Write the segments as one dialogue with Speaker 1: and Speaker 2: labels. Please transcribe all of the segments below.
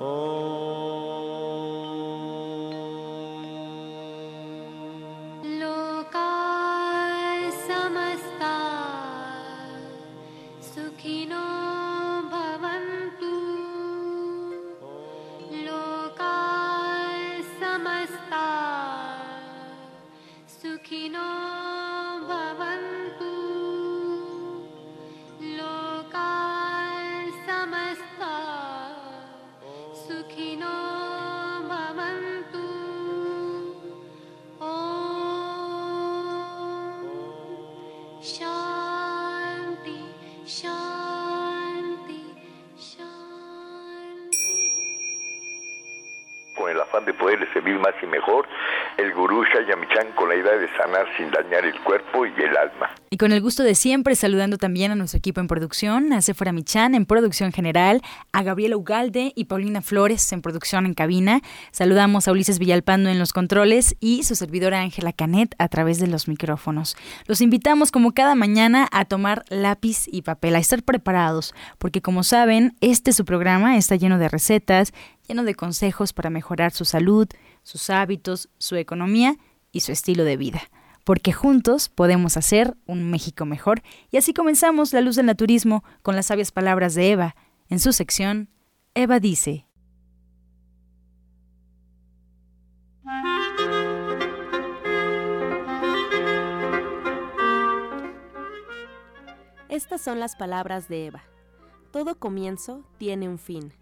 Speaker 1: de sin dañar el cuerpo y el alma.
Speaker 2: Y con el gusto de siempre, saludando también a nuestro equipo en producción, a Sephora Michan en producción general, a Gabriela Ugalde y Paulina Flores en producción en cabina. Saludamos a Ulises Villalpando en los controles y su servidora Ángela Canet a través de los micrófonos. Los invitamos como cada mañana a tomar lápiz y papel, a estar preparados, porque como saben, este su programa está lleno de recetas, lleno de consejos para mejorar su salud, sus hábitos, su economía y su estilo de vida. Porque juntos podemos hacer un México mejor. Y así comenzamos La Luz del Naturismo con las sabias palabras de Eva. En su sección, Eva dice.
Speaker 3: Estas son las palabras de Eva. Todo comienzo tiene un fin.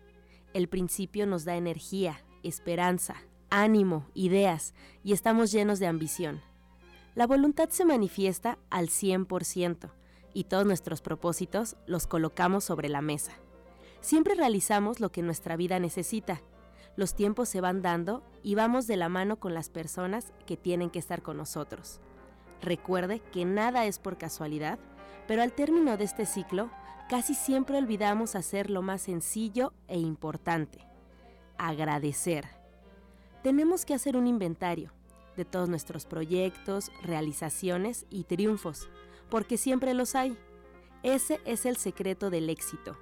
Speaker 3: El principio nos da energía, esperanza, ánimo, ideas y estamos llenos de ambición. La voluntad se manifiesta al 100% y todos nuestros propósitos los colocamos sobre la mesa. Siempre realizamos lo que nuestra vida necesita. Los tiempos se van dando y vamos de la mano con las personas que tienen que estar con nosotros. Recuerde que nada es por casualidad, pero al término de este ciclo casi siempre olvidamos hacer lo más sencillo e importante, agradecer. Tenemos que hacer un inventario de todos nuestros proyectos, realizaciones y triunfos, porque siempre los hay. Ese es el secreto del éxito.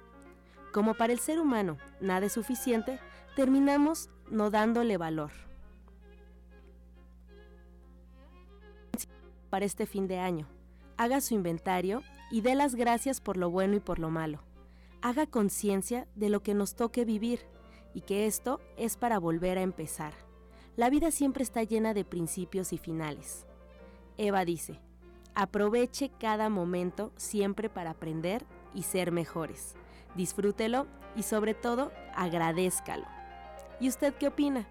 Speaker 3: Como para el ser humano nada es suficiente, terminamos no dándole valor. Para este fin de año, haga su inventario y dé las gracias por lo bueno y por lo malo. Haga conciencia de lo que nos toque vivir y que esto es para volver a empezar. La vida siempre está llena de principios y finales. Eva dice, aproveche cada momento siempre para aprender y ser mejores. Disfrútelo y sobre todo agradézcalo. ¿Y usted qué opina?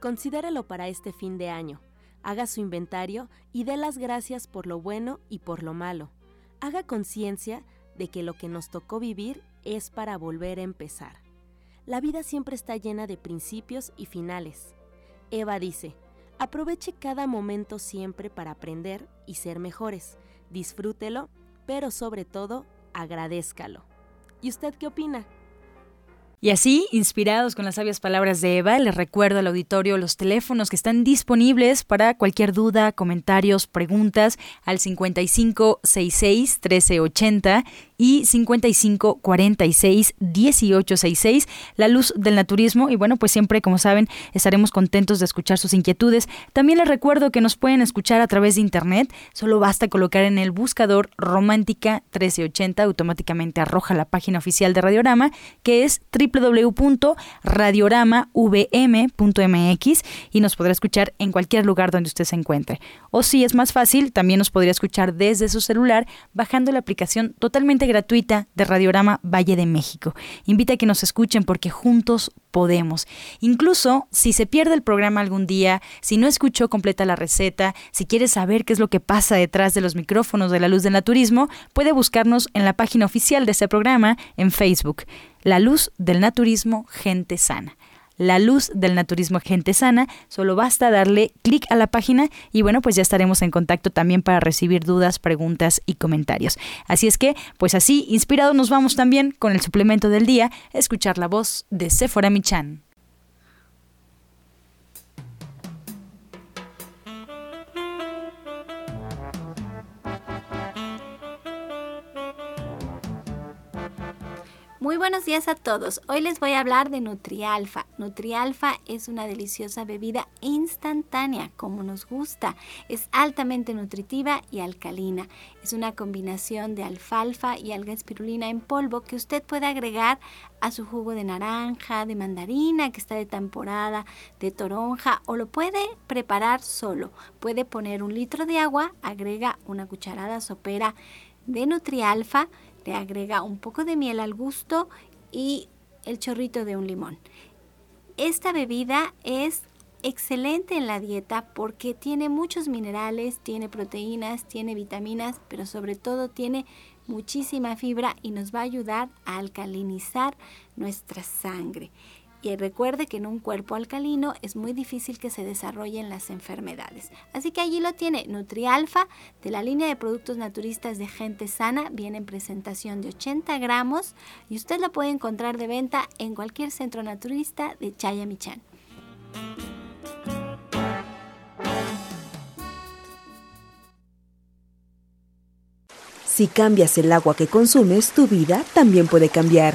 Speaker 3: Considérelo para este fin de año. Haga su inventario y dé las gracias por lo bueno y por lo malo. Haga conciencia de que lo que nos tocó vivir es para volver a empezar. La vida siempre está llena de principios y finales. Eva dice, aproveche cada momento siempre para aprender y ser mejores. Disfrútelo, pero sobre todo, agradézcalo. ¿Y usted qué opina?
Speaker 2: Y así, inspirados con las sabias palabras de Eva, les recuerdo al auditorio los teléfonos que están disponibles para cualquier duda, comentarios, preguntas al 5566 1380 y 55 46 1866, La Luz del Naturismo. Y bueno, pues siempre, como saben, estaremos contentos de escuchar sus inquietudes. También les recuerdo que nos pueden escuchar a través de internet. Solo basta colocar en el buscador Romántica 1380, automáticamente arroja la página oficial de Radiorama, que es www.radioramavm.mx y nos podrá escuchar en cualquier lugar donde usted se encuentre. O si es más fácil, también nos podría escuchar desde su celular bajando la aplicación totalmente gratuita de Radiorama Valle de México. Invita a que nos escuchen porque juntos podemos. Incluso si se pierde el programa algún día, si no escuchó completa la receta, si quiere saber qué es lo que pasa detrás de los micrófonos de la luz del naturismo, puede buscarnos en la página oficial de este programa en Facebook, La Luz del Naturismo Gente Sana. La Luz del Naturismo Gente Sana. Solo basta darle clic a la página y bueno, pues ya estaremos en contacto también para recibir dudas, preguntas y comentarios. Así es que, pues así, inspirados nos vamos también con el suplemento del día, escuchar la voz de Sephora Michan.
Speaker 4: Muy buenos días a todos. Hoy les voy a hablar de Nutrialfa. Nutrialfa es una deliciosa bebida instantánea, como nos gusta. Es altamente nutritiva y alcalina. Es una combinación de alfalfa y alga espirulina en polvo que usted puede agregar a su jugo de naranja, de mandarina que está de temporada, de toronja o lo puede preparar solo. Puede poner un litro de agua, agrega una cucharada sopera de Nutrialfa le agrega un poco de miel al gusto y el chorrito de un limón. Esta bebida es excelente en la dieta porque tiene muchos minerales, tiene proteínas, tiene vitaminas, pero sobre todo tiene muchísima fibra y nos va a ayudar a alcalinizar nuestra sangre. Y recuerde que en un cuerpo alcalino es muy difícil que se desarrollen las enfermedades. Así que allí lo tiene, Nutrialfa, de la línea de productos naturistas de gente sana, viene en presentación de 80 gramos y usted lo puede encontrar de venta en cualquier centro naturista de Chayamichán.
Speaker 5: Si cambias el agua que consumes, tu vida también puede cambiar.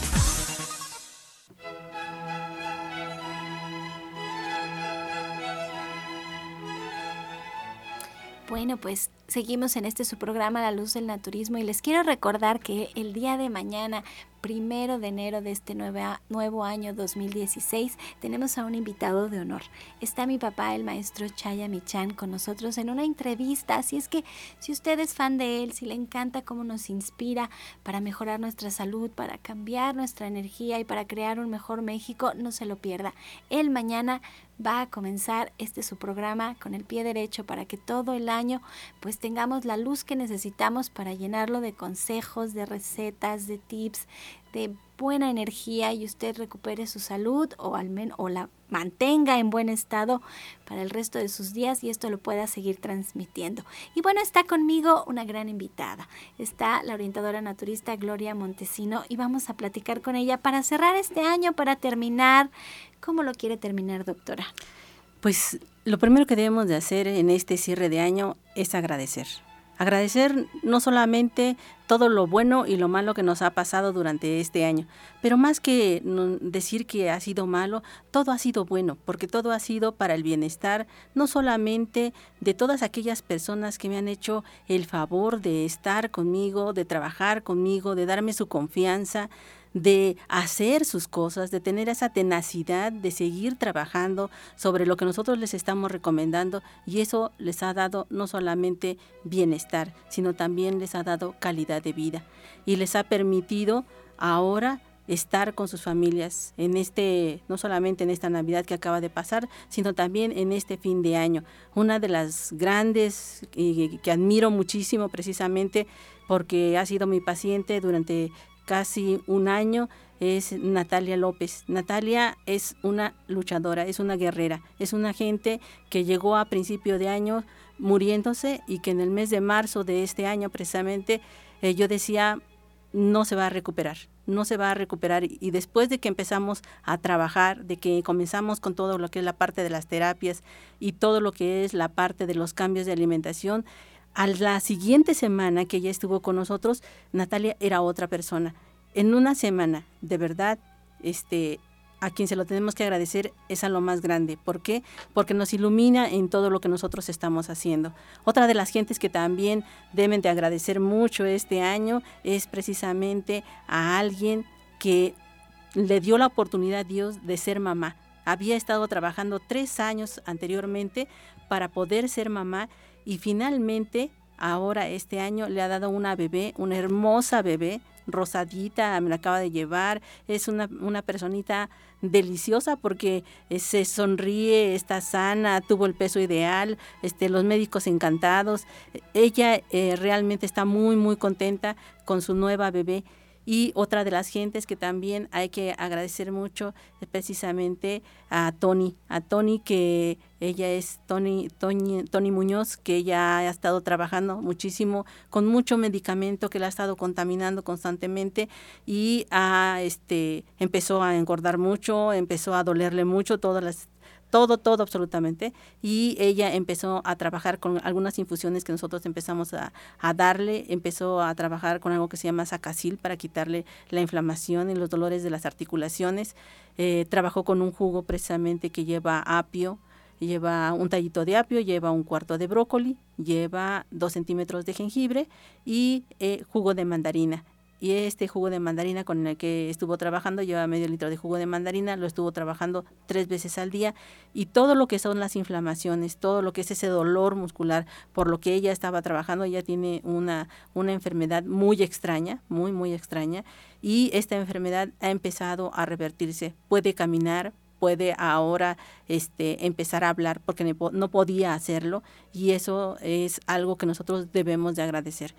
Speaker 4: Bueno, pues seguimos en este su programa La Luz del Naturismo y les quiero recordar que el día de mañana primero de enero de este nuevo año 2016, tenemos a un invitado de honor. Está mi papá, el maestro Chaya Michan, con nosotros en una entrevista. Así es que si usted es fan de él, si le encanta cómo nos inspira para mejorar nuestra salud, para cambiar nuestra energía y para crear un mejor México, no se lo pierda. Él mañana va a comenzar este su programa con el pie derecho para que todo el año pues tengamos la luz que necesitamos para llenarlo de consejos, de recetas, de tips, de buena energía y usted recupere su salud o al menos o la mantenga en buen estado para el resto de sus días y esto lo pueda seguir transmitiendo. Y bueno, está conmigo una gran invitada. Está la orientadora naturista Gloria Montesino y vamos a platicar con ella para cerrar este año, para terminar. ¿Cómo lo quiere terminar, doctora?
Speaker 6: Pues lo primero que debemos de hacer en este cierre de año es agradecer Agradecer no solamente todo lo bueno y lo malo que nos ha pasado durante este año, pero más que decir que ha sido malo, todo ha sido bueno, porque todo ha sido para el bienestar, no solamente de todas aquellas personas que me han hecho el favor de estar conmigo, de trabajar conmigo, de darme su confianza, de hacer sus cosas, de tener esa tenacidad de seguir trabajando sobre lo que nosotros les estamos recomendando y eso les ha dado no solamente bienestar, sino también les ha dado calidad de vida y les ha permitido ahora estar con sus familias en este, no solamente en esta Navidad que acaba de pasar, sino también en este fin de año. Una de las grandes eh, que admiro muchísimo precisamente porque ha sido mi paciente durante casi un año es Natalia López. Natalia es una luchadora, es una guerrera, es una gente que llegó a principio de año muriéndose y que en el mes de marzo de este año precisamente eh, yo decía no se va a recuperar, no se va a recuperar y después de que empezamos a trabajar, de que comenzamos con todo lo que es la parte de las terapias y todo lo que es la parte de los cambios de alimentación, a la siguiente semana que ella estuvo con nosotros, Natalia era otra persona. En una semana, de verdad, este, a quien se lo tenemos que agradecer es a lo más grande. ¿Por qué? Porque nos ilumina en todo lo que nosotros estamos haciendo. Otra de las gentes que también deben de agradecer mucho este año es precisamente a alguien que le dio la oportunidad a Dios de ser mamá. Había estado trabajando tres años anteriormente para poder ser mamá y finalmente ahora este año le ha dado una bebé, una hermosa bebé, rosadita, me la acaba de llevar, es una, una personita deliciosa porque eh, se sonríe, está sana, tuvo el peso ideal, este, los médicos encantados, ella eh, realmente está muy muy contenta con su nueva bebé y otra de las gentes que también hay que agradecer mucho es precisamente a Tony, a Tony que ella es Tony, Tony, Tony Muñoz, que ella ha estado trabajando muchísimo con mucho medicamento que la ha estado contaminando constantemente y a, este, empezó a engordar mucho, empezó a dolerle mucho todas las todo, todo absolutamente. Y ella empezó a trabajar con algunas infusiones que nosotros empezamos a, darle, empezó a trabajar con algo que se llama sacasil para quitarle la inflamación y los dolores de las articulaciones. Eh, trabajó con un jugo precisamente que lleva apio, lleva un tallito de apio, lleva un cuarto de brócoli, lleva dos centímetros de jengibre y eh, jugo de mandarina y este jugo de mandarina con el que estuvo trabajando lleva medio litro de jugo de mandarina, lo estuvo trabajando tres veces al día y todo lo que son las inflamaciones, todo lo que es ese dolor muscular por lo que ella estaba trabajando, ella tiene una, una enfermedad muy extraña, muy, muy extraña y esta enfermedad ha empezado a revertirse, puede caminar, puede ahora este, empezar a hablar porque no podía hacerlo y eso es algo que nosotros debemos de agradecer.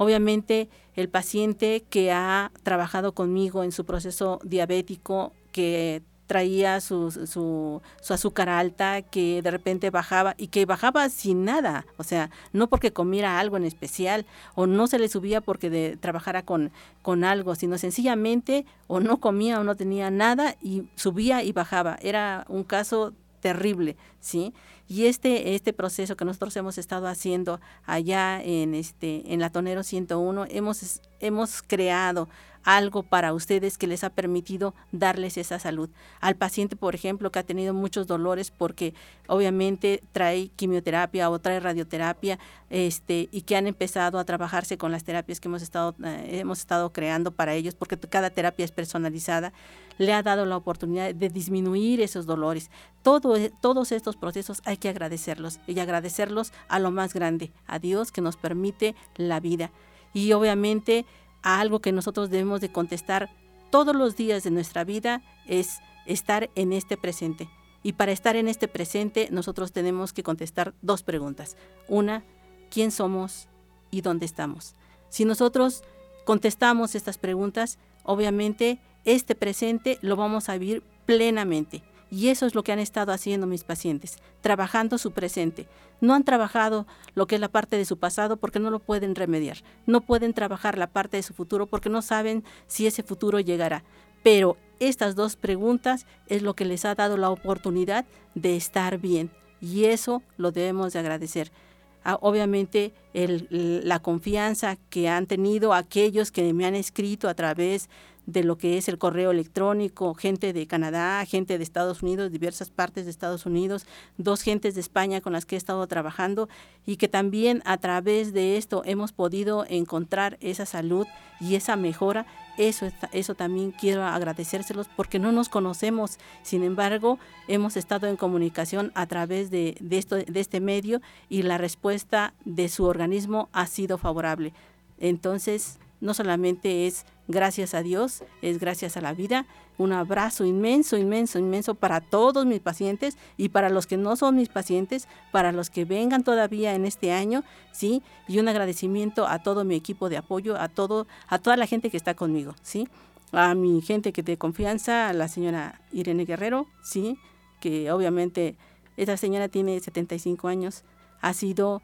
Speaker 6: Obviamente el paciente que ha trabajado conmigo en su proceso diabético, que traía su, su, azúcar alta, que de repente bajaba y que bajaba sin nada, o sea, no porque comiera algo en especial o no se le subía porque de, trabajara con, con algo, sino sencillamente o no comía o no tenía nada y subía y bajaba. Era un caso terrible, ¿sí? Y este, este proceso que nosotros hemos estado haciendo allá en, este, en la Tonero 101, hemos, hemos creado algo para ustedes que les ha permitido darles esa salud. Al paciente, por ejemplo, que ha tenido muchos dolores porque obviamente trae quimioterapia o trae radioterapia, este, y que han empezado a trabajarse con las terapias que hemos estado, eh, hemos estado creando para ellos, porque cada terapia es personalizada, le ha dado la oportunidad de disminuir esos dolores. Todo, e, todos estos procesos hay que agradecerlos y agradecerlos a lo más grande, a Dios que nos permite la vida. Y obviamente a algo que nosotros debemos de contestar todos los días de nuestra vida es estar en este presente. Y para estar en este presente nosotros tenemos que contestar dos preguntas. Una, ¿quién somos y dónde estamos? Si nosotros contestamos estas preguntas, obviamente este presente lo vamos a vivir plenamente. Y eso es lo que han estado haciendo mis pacientes, trabajando su presente. No han trabajado lo que es la parte de su pasado porque no lo pueden remediar. No pueden trabajar la parte de su futuro porque no saben si ese futuro llegará. Pero estas dos preguntas es lo que les ha dado la oportunidad de estar bien. Y eso lo debemos de agradecer. Ah, obviamente la confianza que han tenido aquellos que me han escrito a través de lo que es el correo electrónico, gente de Canadá, gente de Estados Unidos, diversas partes de Estados Unidos, dos gentes de España con las que he estado trabajando y que también a través de esto hemos podido encontrar esa salud y esa mejora. Eso, eso también quiero agradecérselos porque no nos conocemos, sin embargo, hemos estado en comunicación a través de, de, esto, de este medio y la respuesta de su organismo ha sido favorable. Entonces, no solamente es gracias a Dios, es gracias a la vida. Un abrazo inmenso, inmenso, inmenso para todos mis pacientes y para los que no son mis pacientes, para los que vengan todavía en este año, ¿sí? Y un agradecimiento a todo mi equipo de apoyo, a todo a toda la gente que está conmigo, ¿sí? A mi gente que de confianza, a la señora Irene Guerrero, ¿sí? Que obviamente esta señora tiene 75 años, ha sido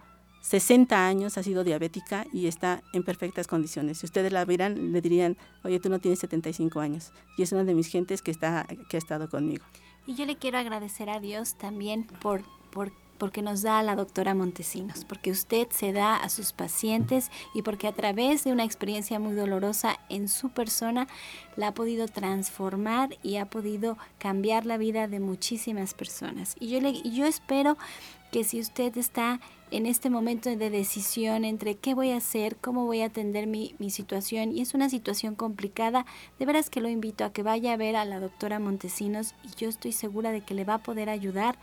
Speaker 6: 60 años, ha sido diabética y está en perfectas condiciones. Si ustedes la vieran, le dirían, oye, tú no tienes 75 años. Y es una de mis gentes que, está, que ha estado conmigo.
Speaker 4: Y yo le quiero agradecer a Dios también por, por porque nos da a la doctora Montesinos, porque usted se da a sus pacientes y porque a través de una experiencia muy dolorosa en su persona la ha podido transformar y ha podido cambiar la vida de muchísimas personas. Y yo, le, yo espero que si usted está en este momento de decisión entre qué voy a hacer, cómo voy a atender mi, situación y es una situación complicada, de veras que lo invito a que vaya a ver a la doctora Montesinos y yo estoy segura de que le va a poder ayudar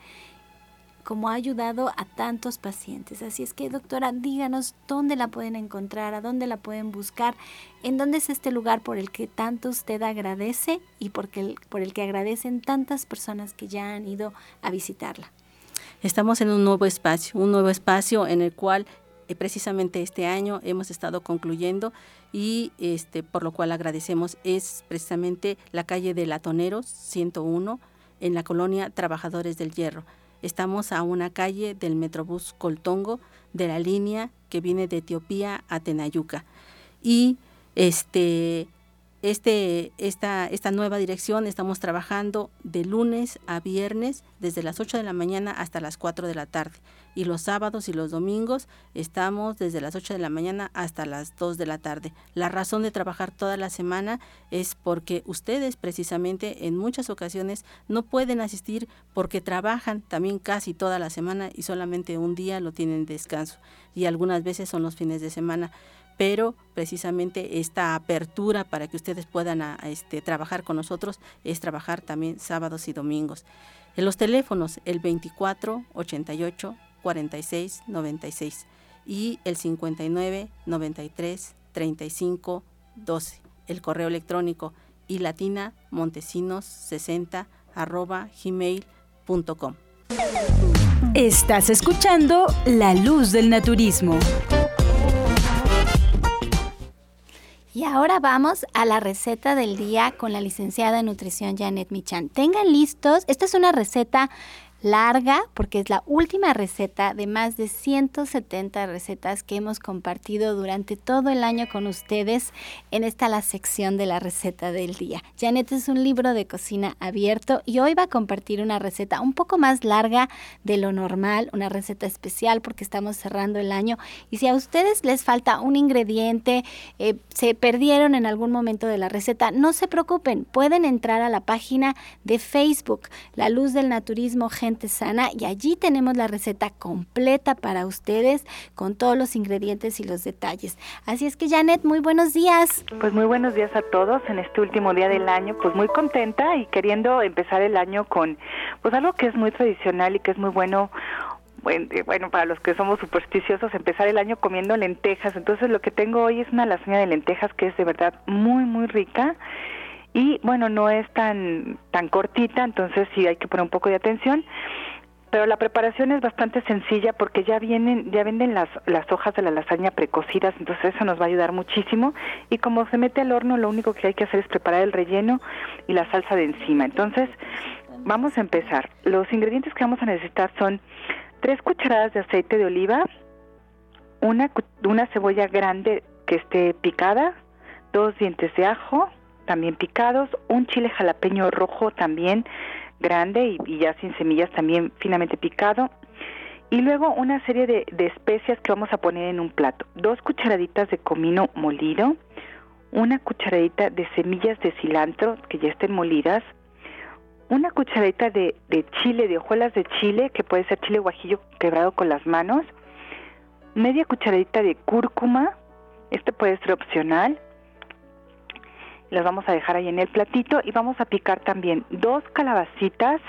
Speaker 4: como ha ayudado a tantos pacientes. Así es que, doctora, díganos dónde la pueden encontrar, a dónde la pueden buscar, en dónde es este lugar por el que tanto usted agradece y por el que agradecen tantas personas que ya han ido a visitarla.
Speaker 6: Estamos en un nuevo espacio, un nuevo espacio en el cual eh, precisamente este año hemos estado concluyendo y este por lo cual agradecemos es precisamente la calle de Latoneros 101 en la colonia Trabajadores del Hierro. Estamos a una calle del Metrobús Coltongo de la línea que viene de Etiopía a Tenayuca. Y este este, esta, esta nueva dirección estamos trabajando de lunes a viernes desde las 8 de la mañana hasta las 4 de la tarde. Y los sábados y los domingos estamos desde las 8 de la mañana hasta las 2 de la tarde. La razón de trabajar toda la semana es porque ustedes precisamente en muchas ocasiones no pueden asistir porque trabajan también casi toda la semana y solamente un día lo tienen descanso. Y algunas veces son los fines de semana pero precisamente esta apertura para que ustedes puedan este, trabajar con nosotros es trabajar también sábados y domingos. En los teléfonos, el 24 88 46 96 y el 59 93 35 12. El correo electrónico y latina montesinos 60 arroba gmail.com.
Speaker 2: Estás escuchando La Luz del Naturismo.
Speaker 4: Y ahora vamos a la receta del día con la licenciada en nutrición Janet Michan. Tengan listos, esta es una receta larga porque es la última receta de más de 170 recetas que hemos compartido durante todo el año con ustedes en esta la sección de la receta del día. Janet es un libro de cocina abierto y hoy va a compartir una receta un poco más larga de lo normal, una receta especial porque estamos cerrando el año y si a ustedes les falta un ingrediente, eh, se perdieron en algún momento de la receta, no se preocupen, pueden entrar a la página de Facebook, La Luz del Naturismo Sana y allí tenemos la receta completa para ustedes con todos los ingredientes y los detalles. Así es que Janet, muy buenos días.
Speaker 7: Pues muy buenos días a todos en este último día del año, pues muy contenta y queriendo empezar el año con pues algo que es muy tradicional y que es muy bueno eh, bueno, para los que somos supersticiosos, empezar el año comiendo lentejas. Entonces lo que tengo hoy es una lasaña de lentejas que es de verdad muy, muy rica y bueno, no es tan, tan cortita, entonces sí hay que poner un poco de atención. Pero la preparación es bastante sencilla porque ya vienen, ya venden las, las hojas de la lasaña precocidas, entonces eso nos va a ayudar muchísimo. Y como se mete al horno, lo único que hay que hacer es preparar el relleno y la salsa de encima. Entonces, vamos a empezar. Los ingredientes que vamos a necesitar son tres cucharadas de aceite de oliva, una, una cebolla grande que esté picada, dos dientes de ajo, también picados, un chile jalapeño rojo también grande y, ya sin semillas también finamente picado, y luego una serie de, especias que vamos a poner en un plato. Dos cucharaditas de comino molido, una cucharadita de semillas de cilantro que ya estén molidas, una cucharadita de, de chile, de hojuelas de chile, que puede ser chile guajillo quebrado con las manos, media cucharadita de cúrcuma, este puede ser opcional, las vamos a dejar ahí en el platito y vamos a picar también dos calabacitas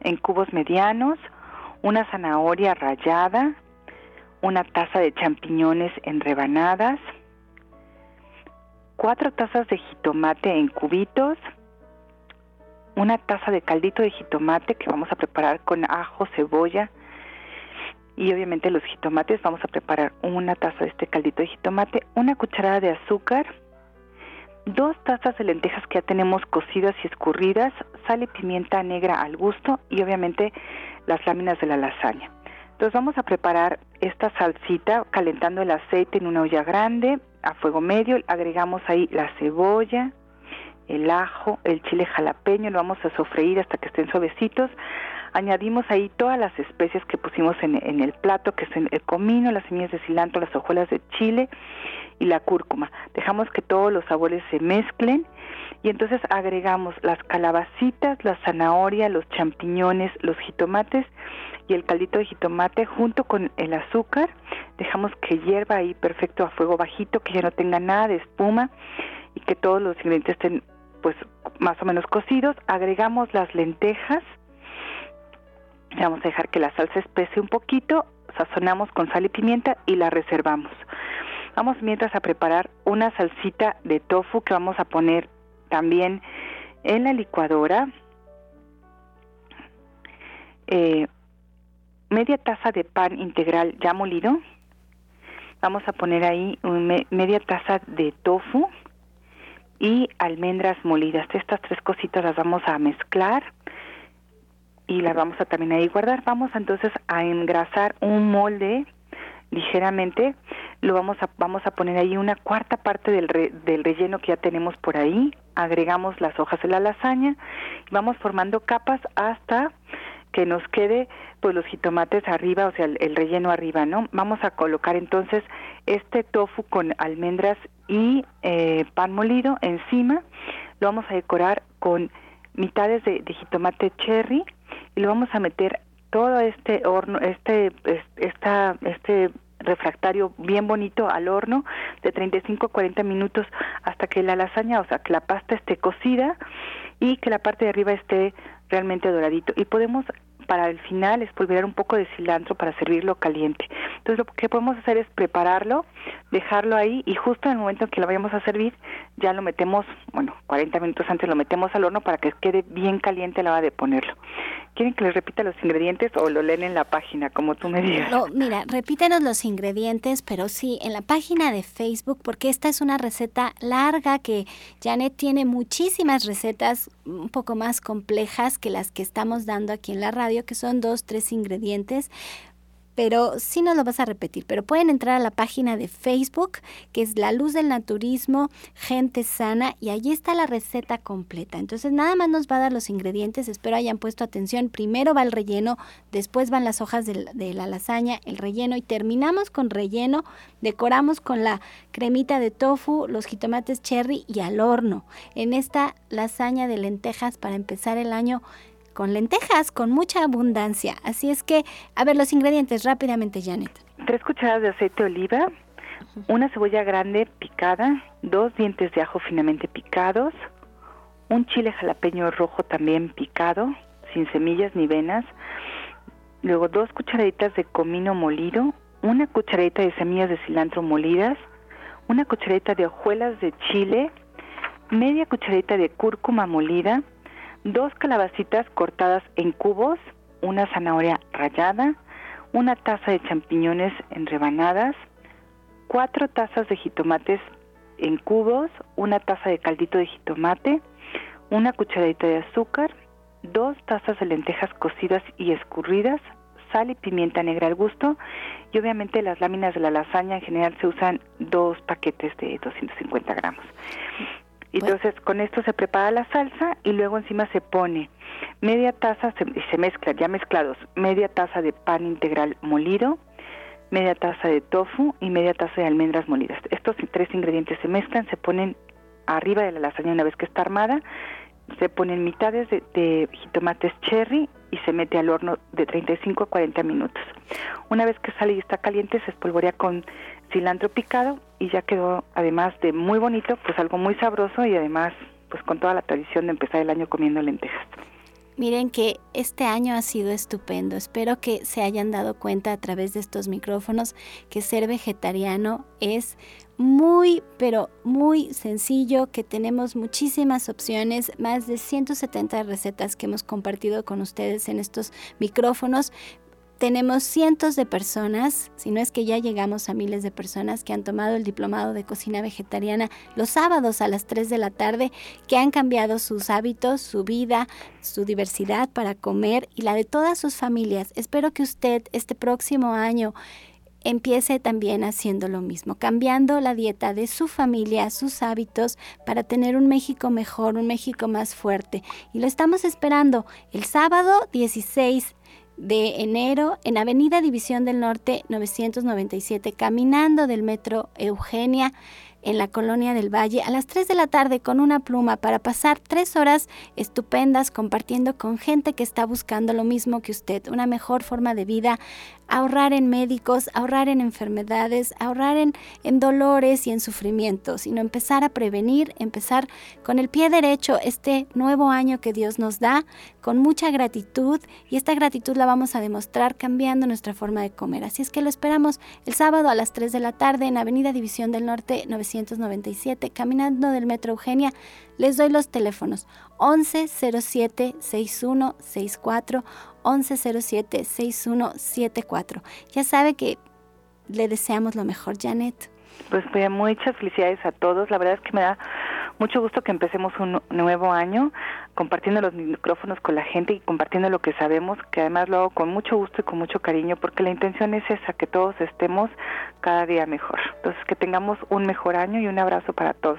Speaker 7: en cubos medianos, una zanahoria rallada, una taza de champiñones en rebanadas, cuatro tazas de jitomate en cubitos, una taza de caldito de jitomate que vamos a preparar con ajo, cebolla y obviamente los jitomates. Vamos a preparar una taza de este caldito de jitomate, una cucharada de azúcar, dos tazas de lentejas que ya tenemos cocidas y escurridas, sal y pimienta negra al gusto y obviamente las láminas de la lasaña. Entonces vamos a preparar esta salsita calentando el aceite en una olla grande a fuego medio, agregamos ahí la cebolla, el ajo, el chile jalapeño, lo vamos a sofreír hasta que estén suavecitos. Añadimos ahí todas las especias que pusimos en, en el plato, que es el comino, las semillas de cilantro, las hojuelas de chile y la cúrcuma. Dejamos que todos los sabores se mezclen y entonces agregamos las calabacitas, la zanahoria, los champiñones, los jitomates y el caldito de jitomate junto con el azúcar. Dejamos que hierva ahí perfecto a fuego bajito, que ya no tenga nada de espuma y que todos los ingredientes estén pues más o menos cocidos. Agregamos las lentejas Vamos a dejar que la salsa espese un poquito, sazonamos con sal y pimienta y la reservamos. Vamos mientras a preparar una salsita de tofu que vamos a poner también en la licuadora. Eh, media taza de pan integral ya molido. Vamos a poner ahí media taza de tofu y almendras molidas. Estas tres cositas las vamos a mezclar y las vamos a también ahí guardar. Vamos entonces a engrasar un molde ligeramente. Lo vamos a vamos a poner ahí una cuarta parte del, del relleno que ya tenemos por ahí. Agregamos las hojas de la lasaña y vamos formando capas hasta que nos quede pues los jitomates arriba, o sea, el, relleno arriba, ¿no? Vamos a colocar entonces este tofu con almendras y eh, pan molido encima. Lo vamos a decorar con mitades de, jitomate cherry y lo vamos a meter todo este horno, este, esta, este refractario bien bonito al horno de 35 a 40 minutos hasta que la lasaña, o sea, que la pasta esté cocida y que la parte de arriba esté realmente doradito. Y podemos para el final espolvorear un poco de cilantro para servirlo caliente. Entonces lo que podemos hacer es prepararlo, dejarlo ahí y justo en el momento en que lo vayamos a servir ya lo metemos, bueno, 40 minutos antes lo metemos al horno para que quede bien caliente a la hora de ponerlo. ¿Quieren que les repita los ingredientes o lo leen en la página, como tú me digas?
Speaker 4: No, mira, repítenos los ingredientes, pero sí, en la página de Facebook, porque esta es una receta larga que Janet tiene muchísimas recetas un poco más complejas que las que estamos dando aquí en la radio, que son dos, tres ingredientes pero sí nos lo vas a repetir. Pero pueden entrar a la página de Facebook, que es La Luz del Naturismo, Gente Sana, y allí está la receta completa. Entonces nada más nos va a dar los ingredientes, espero hayan puesto atención. Primero va el relleno, después van las hojas de, de la lasaña, el relleno, y terminamos con relleno, decoramos con la cremita de tofu, los jitomates cherry y al horno. En esta lasaña de lentejas para empezar el año con lentejas, con mucha abundancia. Así es que, a ver los ingredientes rápidamente, Janet.
Speaker 7: Tres cucharadas de aceite de oliva, una cebolla grande picada, dos dientes de ajo finamente picados, un chile jalapeño rojo también picado, sin semillas ni venas, luego dos cucharaditas de comino molido, una cucharadita de semillas de cilantro molidas, una cucharadita de hojuelas de chile, media cucharadita de cúrcuma molida, dos calabacitas cortadas en cubos, una zanahoria rallada, una taza de champiñones en rebanadas, cuatro tazas de jitomates en cubos, una taza de caldito de jitomate, una cucharadita de azúcar, dos tazas de lentejas cocidas y escurridas, sal y pimienta negra al gusto y obviamente las láminas de la lasaña en general se usan dos paquetes de 250 gramos. Entonces con esto se prepara la salsa y luego encima se pone media taza, se, se mezcla ya mezclados, media taza de pan integral molido, media taza de tofu y media taza de almendras molidas. Estos tres ingredientes se mezclan, se ponen arriba de la lasaña una vez que está armada, se ponen mitades de, de jitomates cherry y se mete al horno de 35 a 40 minutos. Una vez que sale y está caliente, se espolvorea con cilantro picado y ya quedó, además de muy bonito, pues algo muy sabroso y además, pues con toda la tradición de empezar el año comiendo lentejas.
Speaker 4: Miren que este año ha sido estupendo. Espero que se hayan dado cuenta a través de estos micrófonos que ser vegetariano es muy, pero muy sencillo, que tenemos muchísimas opciones, más de 170 recetas que hemos compartido con ustedes en estos micrófonos, tenemos cientos de personas, si no es que ya llegamos a miles de personas que han tomado el diplomado de cocina vegetariana los sábados a las 3 de la tarde, que han cambiado sus hábitos, su vida, su diversidad para comer y la de todas sus familias. Espero que usted este próximo año empiece también haciendo lo mismo, cambiando la dieta de su familia, sus hábitos, para tener un México mejor, un México más fuerte. Y lo estamos esperando el sábado 16 de enero en Avenida División del Norte 997, caminando del metro Eugenia. en la colonia del Valle a las 3 de la tarde con una pluma para pasar tres horas estupendas compartiendo con gente que está buscando lo mismo que usted, una mejor forma de vida, ahorrar en médicos, ahorrar en enfermedades, ahorrar en, en dolores y en sufrimiento, sino empezar a prevenir, empezar con el pie derecho este nuevo año que Dios nos da, con mucha gratitud y esta gratitud la vamos a demostrar cambiando nuestra forma de comer. Así es que lo esperamos el sábado a las 3 de la tarde en Avenida División del Norte 997, caminando del Metro Eugenia. Les doy los teléfonos 1107 6164 1107 6174. Ya sabe que le deseamos lo mejor, Janet.
Speaker 7: Pues muchas felicidades a todos. La verdad es que me da mucho gusto que empecemos un nuevo año compartiendo los micrófonos con la gente y compartiendo lo que sabemos, que además lo hago con mucho gusto y con mucho cariño, porque la intención es esa, que todos estemos cada día mejor. Entonces, que tengamos un mejor año y un abrazo para todos.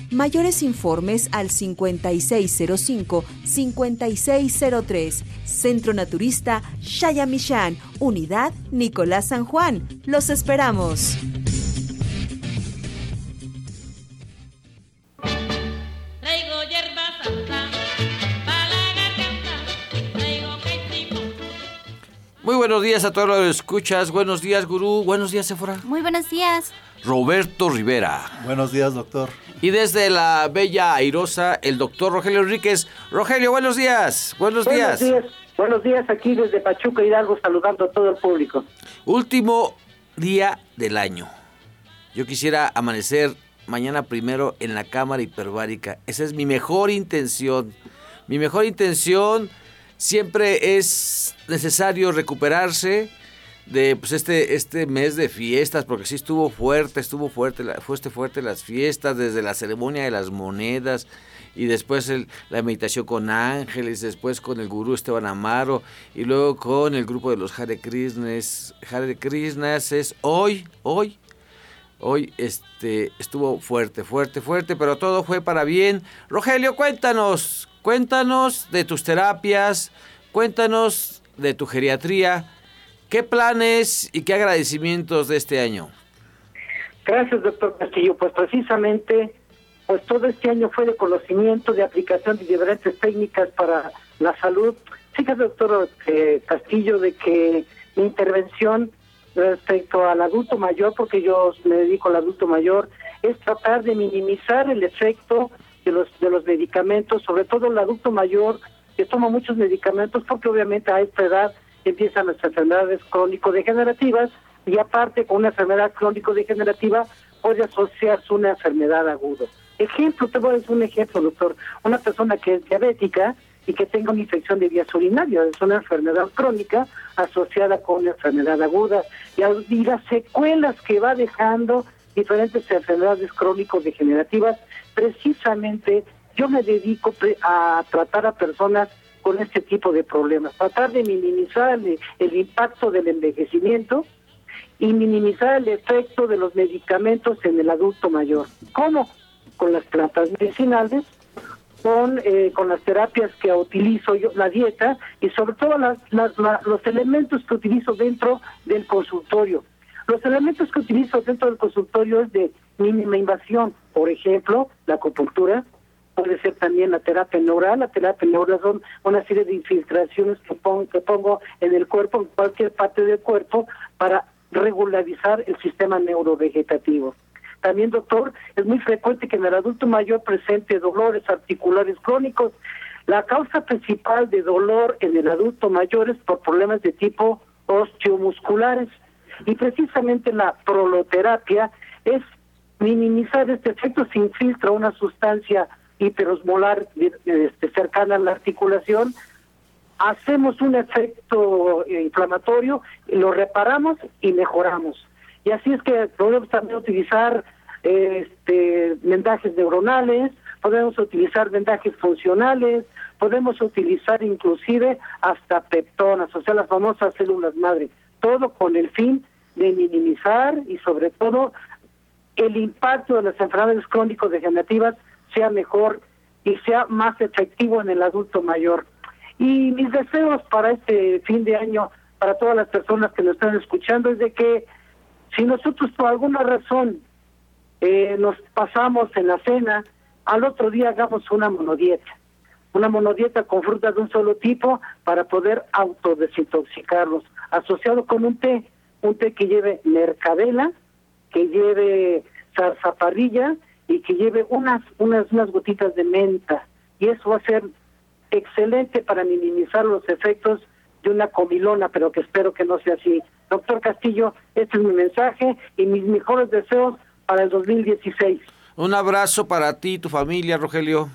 Speaker 5: Mayores informes al 5605-5603. Centro Naturista Shayamishan, Unidad Nicolás San Juan. Los esperamos.
Speaker 8: Muy buenos días a todos los que escuchas. Buenos días, gurú. Buenos días, Sephora.
Speaker 4: Muy buenos días.
Speaker 8: Roberto Rivera.
Speaker 9: Buenos días, doctor.
Speaker 8: Y desde la bella airosa, el doctor Rogelio Enríquez. Rogelio, buenos días. Buenos,
Speaker 10: días. Buenos días aquí desde Pachuca Hidalgo, saludando a todo el público.
Speaker 8: Último día del año. Yo quisiera amanecer mañana primero en la cámara hiperbárica. Esa es mi mejor intención. Mi mejor intención siempre es necesario recuperarse de pues este este mes de fiestas porque sí estuvo fuerte estuvo fuerte fue este fuerte las fiestas desde la ceremonia de las monedas y después la meditación con ángeles después con el gurú Esteban Amaro y luego con el grupo de los Hare Krishnas. Hare Krishnas es hoy hoy hoy este estuvo fuerte fuerte fuerte pero todo fue para bien. Rogelio cuéntanos cuéntanos de tus terapias cuéntanos de tu geriatría ¿Qué planes y qué agradecimientos de este año?
Speaker 10: Gracias, doctor Castillo. Pues precisamente, pues todo este año fue de conocimiento, de aplicación de diferentes técnicas para la salud. Fíjate, doctor eh, Castillo, de que mi intervención respecto al adulto mayor, porque yo me dedico al adulto mayor, es tratar de minimizar el efecto de los de los medicamentos, sobre todo el adulto mayor que toma muchos medicamentos, porque obviamente a esta edad empiezan las enfermedades crónico-degenerativas y aparte con una enfermedad crónico-degenerativa puede asociarse una enfermedad aguda. Ejemplo, te voy a decir un ejemplo, doctor. Una persona que es diabética y que tenga una infección de vías urinarias, es una enfermedad crónica asociada con una enfermedad aguda y, y las secuelas que va dejando diferentes enfermedades crónico-degenerativas, precisamente yo me dedico a tratar a personas con este tipo de problemas, tratar de minimizar el, impacto del envejecimiento y minimizar el efecto de los medicamentos en el adulto mayor. ¿Cómo? Con las plantas medicinales con, eh, con las terapias que utilizo yo, la dieta y sobre todo las, los elementos que utilizo dentro del consultorio. Los elementos que utilizo dentro del consultorio es de mínima invasión, por ejemplo, la acupuntura, puede ser también la terapia neural, la terapia neural son una serie de infiltraciones que pongo, que pongo en el cuerpo, en cualquier parte del cuerpo, para regularizar el sistema neurovegetativo. También, doctor, es muy frecuente que en el adulto mayor presente dolores articulares crónicos. La causa principal de dolor en el adulto mayor es por problemas de tipo osteomusculares. Y precisamente la proloterapia es minimizar este efecto, se infiltra una sustancia hiperosmolar este, cercana a la articulación, hacemos un efecto inflamatorio, lo reparamos y mejoramos. Y así es que podemos también utilizar este, vendajes neuronales, podemos utilizar vendajes funcionales, podemos utilizar inclusive hasta peptonas, o sea, las famosas células madre, todo con el fin de minimizar y sobre todo el impacto de las enfermedades crónicos degenerativas sea mejor y sea más efectivo en el adulto mayor. Y mis deseos para este fin de año, para todas las personas que nos están escuchando, es de que si nosotros por alguna razón eh, nos pasamos en la cena, al otro día hagamos una monodieta. Una monodieta con frutas de un solo tipo para poder autodesintoxicarlos, asociado con un té, un té que lleve mercadela, que lleve zarzaparrilla y que lleve unas, unas, unas gotitas de menta. Y eso va a ser excelente para minimizar los efectos de una comilona, pero que espero que no sea así. Doctor Castillo, este es mi mensaje y mis mejores deseos para el 2016.
Speaker 8: Un abrazo para ti y tu familia, Rogelio.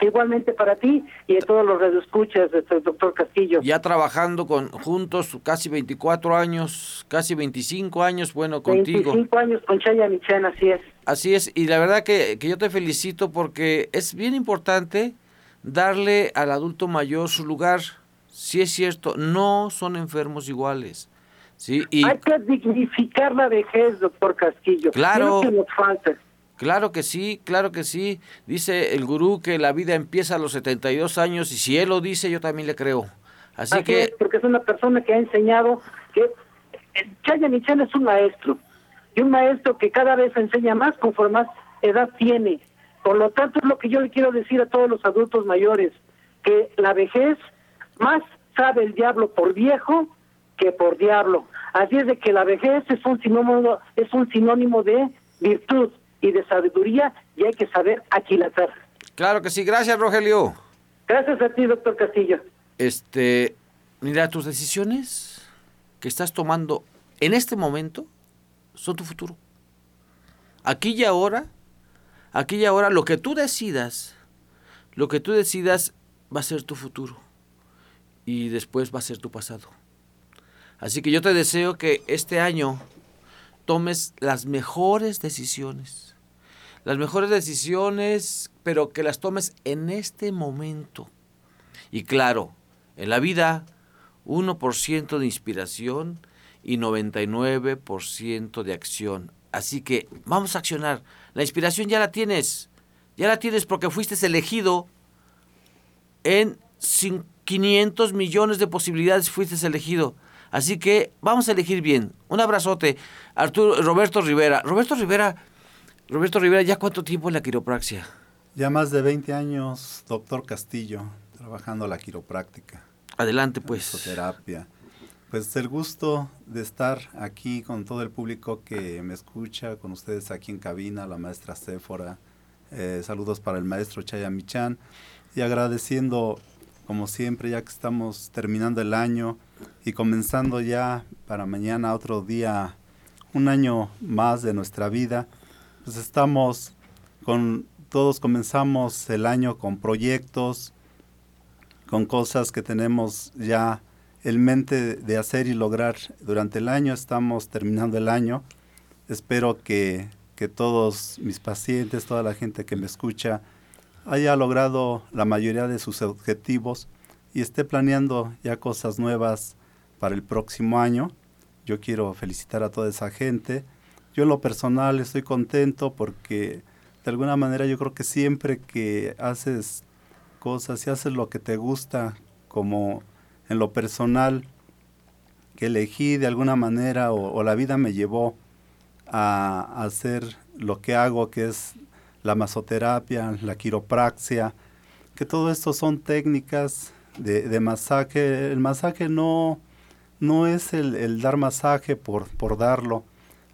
Speaker 10: Igualmente para ti y a todos los radioescuchas, este, doctor Castillo.
Speaker 8: Ya trabajando con juntos casi 24 años, casi 25 años, bueno, contigo.
Speaker 10: 25 años con Chaya Michan, así es.
Speaker 8: Así es, y la verdad que, que yo te felicito porque es bien importante darle al adulto mayor su lugar. Si es cierto, no son enfermos iguales. Sí, y...
Speaker 10: Hay que dignificar la vejez, doctor Castillo.
Speaker 8: Claro.
Speaker 10: Que nos falta.
Speaker 8: Claro que sí, claro que sí. Dice el gurú que la vida empieza a los 72 años y si él lo dice, yo también le creo. Así, que...
Speaker 10: Es, porque es una persona que ha enseñado que Chaya Michel es un maestro. Y un maestro que cada vez enseña más conforme más edad tiene. Por lo tanto, es lo que yo le quiero decir a todos los adultos mayores, que la vejez más sabe el diablo por viejo que por diablo. Así es de que la vejez es un sinónimo, es un sinónimo de virtud y de sabiduría y hay que saber aquilatar.
Speaker 8: Claro que sí, gracias Rogelio.
Speaker 10: Gracias a ti, doctor Castillo.
Speaker 8: Este, mira, tus decisiones que estás tomando en este momento son tu futuro. Aquí y ahora, aquí y ahora, lo que tú decidas, lo que tú decidas va a ser tu futuro y después va a ser tu pasado. Así que yo te deseo que este año tomes las mejores decisiones. Las mejores decisiones, pero que las tomes en este momento. Y claro, en la vida, 1% de inspiración y 99% de acción. Así que vamos a accionar. La inspiración ya la tienes. Ya la tienes porque fuiste elegido en 500 millones de posibilidades, fuiste elegido. Así que vamos a elegir bien. Un abrazote. Arturo, Roberto Rivera. Roberto Rivera, Roberto Rivera, ¿ya cuánto tiempo en la quiropraxia?
Speaker 9: Ya más de 20 años, doctor Castillo, trabajando la quiropráctica.
Speaker 8: Adelante, pues.
Speaker 9: Terapia. Pues el gusto de estar aquí con todo el público que me escucha, con ustedes aquí en cabina, la maestra Céfora. Eh, saludos para el maestro Chayamichan. Y agradeciendo, como siempre, ya que estamos terminando el año, y comenzando ya para mañana otro día, un año más de nuestra vida, pues estamos con, todos comenzamos el año con proyectos, con cosas que tenemos ya en mente de hacer y lograr durante el año, estamos terminando el año, espero que, que todos mis pacientes, toda la gente que me escucha, haya logrado la mayoría de sus objetivos y esté planeando ya cosas nuevas para el próximo año. Yo quiero felicitar a toda esa gente. Yo en lo personal estoy contento porque de alguna manera yo creo que siempre que haces cosas, si haces lo que te gusta, como en lo personal, que elegí de alguna manera o, la vida me llevó a, hacer lo que hago, que es la masoterapia, la quiropraxia, que todo esto son técnicas de, masaje. El masaje no, no es el, dar masaje por, por darlo.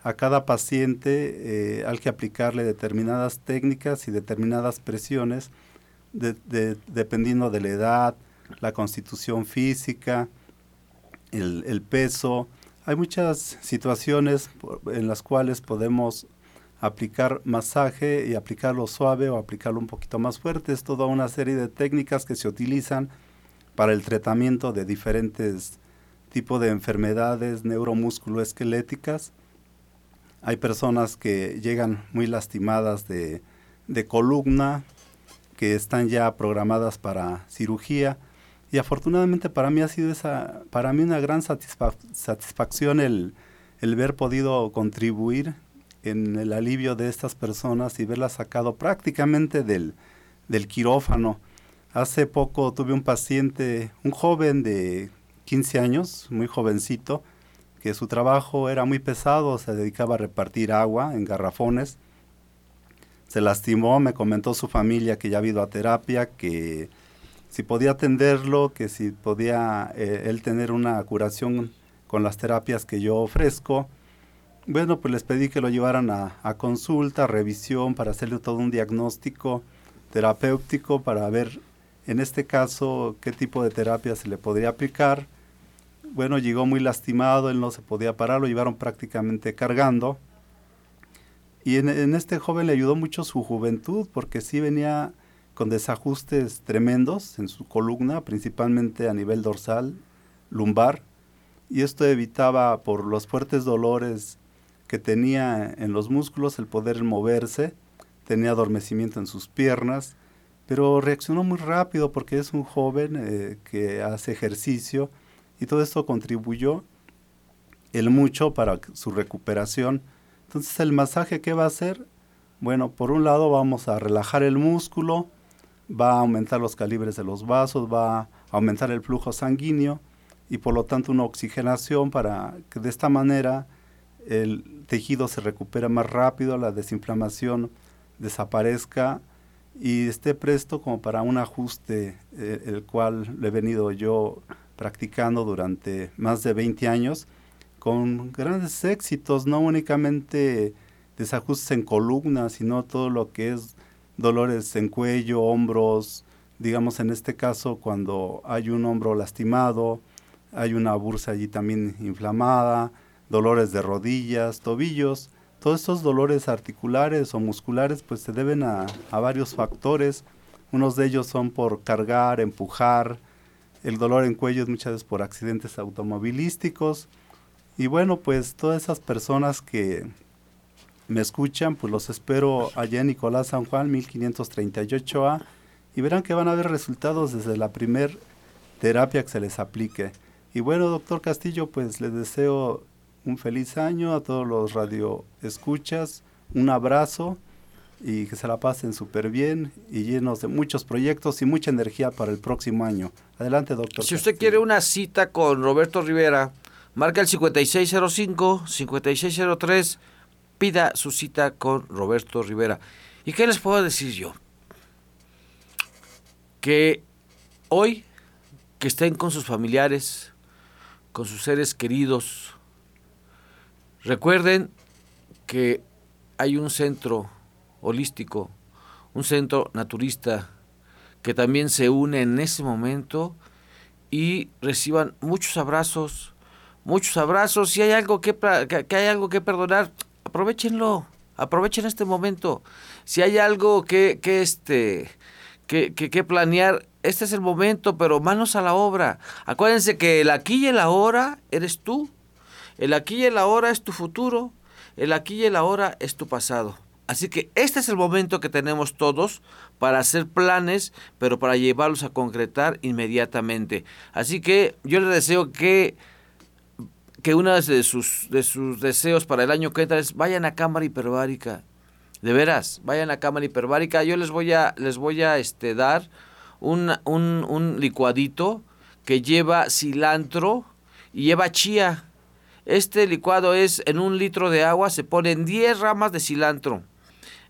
Speaker 9: A cada paciente eh, hay que aplicarle determinadas técnicas y determinadas presiones dependiendo de la edad, la constitución física, el, peso. Hay muchas situaciones en las cuales podemos aplicar masaje y aplicarlo suave o aplicarlo un poquito más fuerte. Es toda una serie de técnicas que se utilizan para el tratamiento de diferentes tipos de enfermedades neuromusculoesqueléticas. Hay personas que llegan muy lastimadas de, de columna, que están ya programadas para cirugía y afortunadamente para mí ha sido para mí una gran satisfacción el, el ver podido contribuir en el alivio de estas personas y verlas sacado prácticamente del, del quirófano. Hace poco tuve un paciente, un joven de 15 años, muy jovencito, que su trabajo era muy pesado, se dedicaba a repartir agua en garrafones. Se lastimó, me comentó su familia que ya ha ido a terapia, que si podía atenderlo, que si podía eh, él tener una curación con las terapias que yo ofrezco. Bueno, pues les pedí que lo llevaran a, consulta, revisión, para hacerle todo un diagnóstico terapéutico, para ver en este caso qué tipo de terapia se le podría aplicar. Bueno, llegó muy lastimado, él no se podía parar, lo llevaron prácticamente cargando. Y en, en este joven le ayudó mucho su juventud, porque sí venía con desajustes tremendos en su columna, principalmente a nivel dorsal, lumbar, y esto evitaba por los fuertes dolores que tenía en los músculos el poder moverse, tenía adormecimiento en sus piernas, pero reaccionó muy rápido porque es un joven eh, que hace ejercicio y todo esto contribuyó el mucho para su recuperación. Entonces el masaje, ¿qué va a hacer? Bueno, por un lado vamos a relajar el músculo, va a aumentar los calibres de los vasos, va a aumentar el flujo sanguíneo y por lo tanto una oxigenación para que de esta manera el tejido se recupere más rápido, la desinflamación desaparezca y esté presto como para un ajuste eh, el cual he venido yo practicando durante más de 20 años con grandes éxitos, no únicamente desajustes en columna, sino todo lo que es dolores en cuello, hombros, digamos en este caso cuando hay un hombro lastimado, hay una bursa allí también inflamada, dolores de rodillas, tobillos, todos estos dolores articulares o musculares pues se deben a, a varios factores, unos de ellos son por cargar, empujar, el dolor en cuello es muchas veces por accidentes automovilísticos. Y bueno pues todas esas personas que me escuchan, pues los espero allá en Nicolás San Juan, 1538A, y verán que van a haber resultados desde la primer terapia que se les aplique. Y bueno, doctor Castillo, pues les deseo un feliz año a todos los radioescuchas, un abrazo y que se la pasen súper bien y llenos de muchos proyectos y mucha energía para el próximo año. Adelante, doctor.
Speaker 8: Si usted quiere una cita con Roberto Rivera, marca el 5605, 5603 pida su cita con Roberto Rivera. ¿Y qué les puedo decir yo? Que hoy que estén con sus familiares, con sus seres queridos, recuerden que hay un centro holístico, un centro naturista que también se une en ese momento y reciban muchos abrazos, muchos abrazos. Si hay algo que, que hay algo que perdonar, aprovechenlo, aprovechen este momento. Si hay algo que, que este, que, que, planear, este es el momento, pero manos a la obra. Acuérdense que el aquí y el ahora eres tú. El aquí y el ahora es tu futuro. El aquí y el ahora es tu pasado. Así que este es el momento que tenemos todos para hacer planes, pero para llevarlos a concretar inmediatamente. Así que yo les deseo que que uno de sus, de sus deseos para el año que entra es vayan a cámara hiperbárica. De veras, vayan a cámara hiperbárica. Yo les voy a, les voy a este, dar un, un licuadito que lleva cilantro y lleva chía. Este licuado es en un litro de agua, se ponen 10 ramas de cilantro.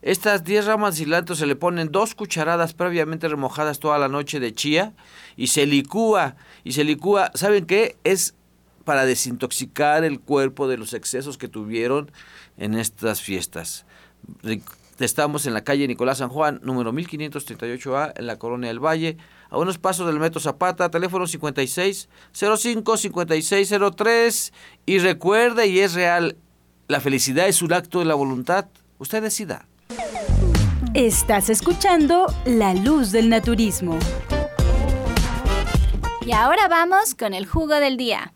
Speaker 8: Estas 10 ramas de cilantro se le ponen dos cucharadas previamente remojadas toda la noche de chía y se licúa. Y se licúa, ¿saben qué? Es para desintoxicar el cuerpo de los excesos que tuvieron en estas fiestas. Estamos en la calle Nicolás San Juan, número 1538A, en la Colonia del Valle, a unos pasos del Metro Zapata, teléfono 5605-5603. Y recuerde, y es real, la felicidad es un acto de la voluntad. Usted decida.
Speaker 2: Estás escuchando La Luz del Naturismo.
Speaker 4: Y ahora vamos con el jugo del día.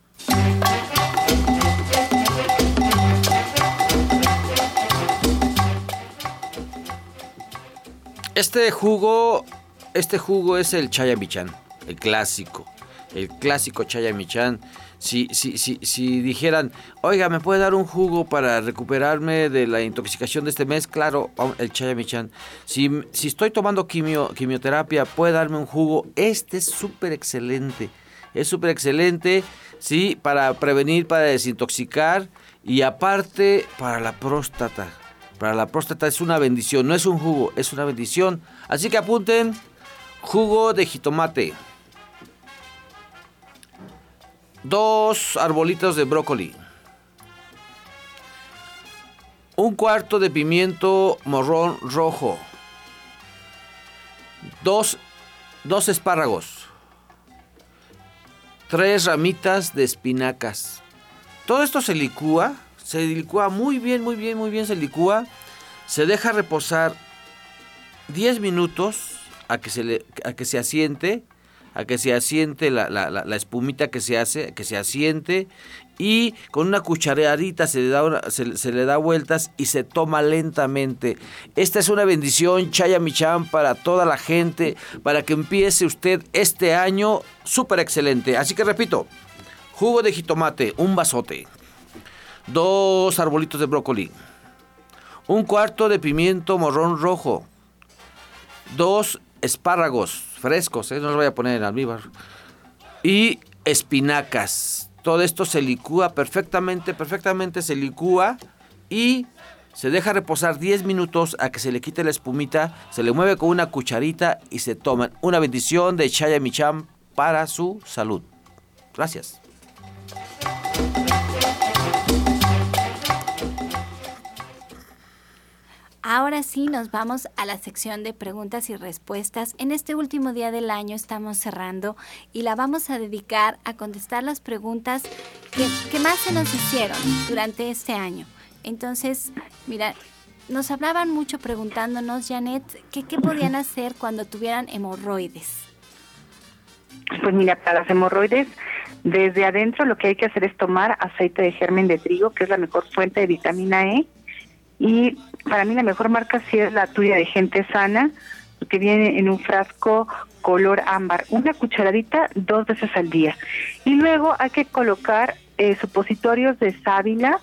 Speaker 8: Este jugo, este jugo es el Chayamichan, el clásico, el clásico Chayamichan. Si, si, si, si dijeran, oiga, ¿me puede dar un jugo para recuperarme de la intoxicación de este mes? Claro, el Chayamichan. Si, si estoy tomando quimio, quimioterapia, ¿puede darme un jugo? Este es súper excelente. Es súper excelente, sí, para prevenir, para desintoxicar y aparte para la próstata para la próstata es una bendición, no es un jugo, es una bendición. Así que apunten jugo de jitomate. Dos arbolitos de brócoli. Un cuarto de pimiento morrón rojo. Dos, dos espárragos. Tres ramitas de espinacas. Todo esto se licúa se licúa muy bien, muy bien, muy bien, se licúa. Se deja reposar 10 minutos a que se, le, a que se asiente, a que se asiente la, la, espumita que se hace, que se asiente y con una cucharadita se le, da se, le da vueltas y se toma lentamente. Esta es una bendición, Chaya Michan, para toda la gente, para que empiece usted este año súper excelente. Así que repito, jugo de jitomate, un vasote dos arbolitos de brócoli, un cuarto de pimiento morrón rojo, dos espárragos frescos, ¿eh? no los voy a poner en almíbar, y espinacas. Todo esto se licúa perfectamente, perfectamente se licúa y se deja reposar 10 minutos a que se le quite la espumita, se le mueve con una cucharita y se toman una bendición de Chaya Micham para su salud. Gracias.
Speaker 4: Ahora sí nos vamos a la sección de preguntas y respuestas. En este último día del año estamos cerrando y la vamos a dedicar a contestar las preguntas que, más se nos hicieron durante este año. Entonces, mira, nos hablaban mucho preguntándonos, Janet, qué podían hacer cuando tuvieran hemorroides.
Speaker 7: Pues mira, para las hemorroides, desde adentro lo que hay que hacer es tomar aceite de germen de trigo, que es la mejor fuente de vitamina E y para mí la mejor marca sí es la tuya de gente sana, que viene en un frasco color ámbar, una cucharadita dos veces al día. Y luego hay que colocar eh, supositorios de sábila.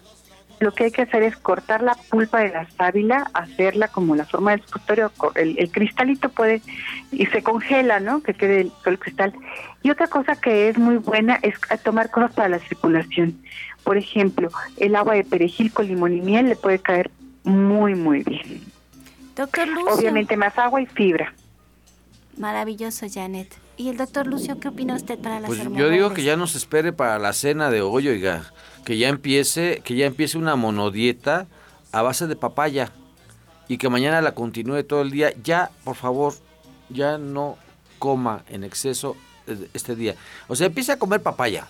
Speaker 7: Lo que hay que hacer es cortar la pulpa de la sábila, hacerla como la forma del supositorio, el, cristalito puede, y se congela, ¿no? Que quede el, el cristal. Y otra cosa que es muy buena es tomar cosas para la circulación. Por ejemplo, el agua de perejil con limón y miel le puede caer muy, muy bien.
Speaker 4: Doctor Lucio.
Speaker 7: Obviamente más agua y fibra.
Speaker 4: Maravilloso, Janet. ¿Y el doctor Lucio qué opina usted para las
Speaker 8: Pues yo digo que ya nos espere para la cena de hoy, oiga, que ya empiece, que ya empiece una monodieta a base de papaya y que mañana la continúe todo el día. Ya, por favor, ya no coma en exceso eh, este día. O sea, empiece a comer papaya.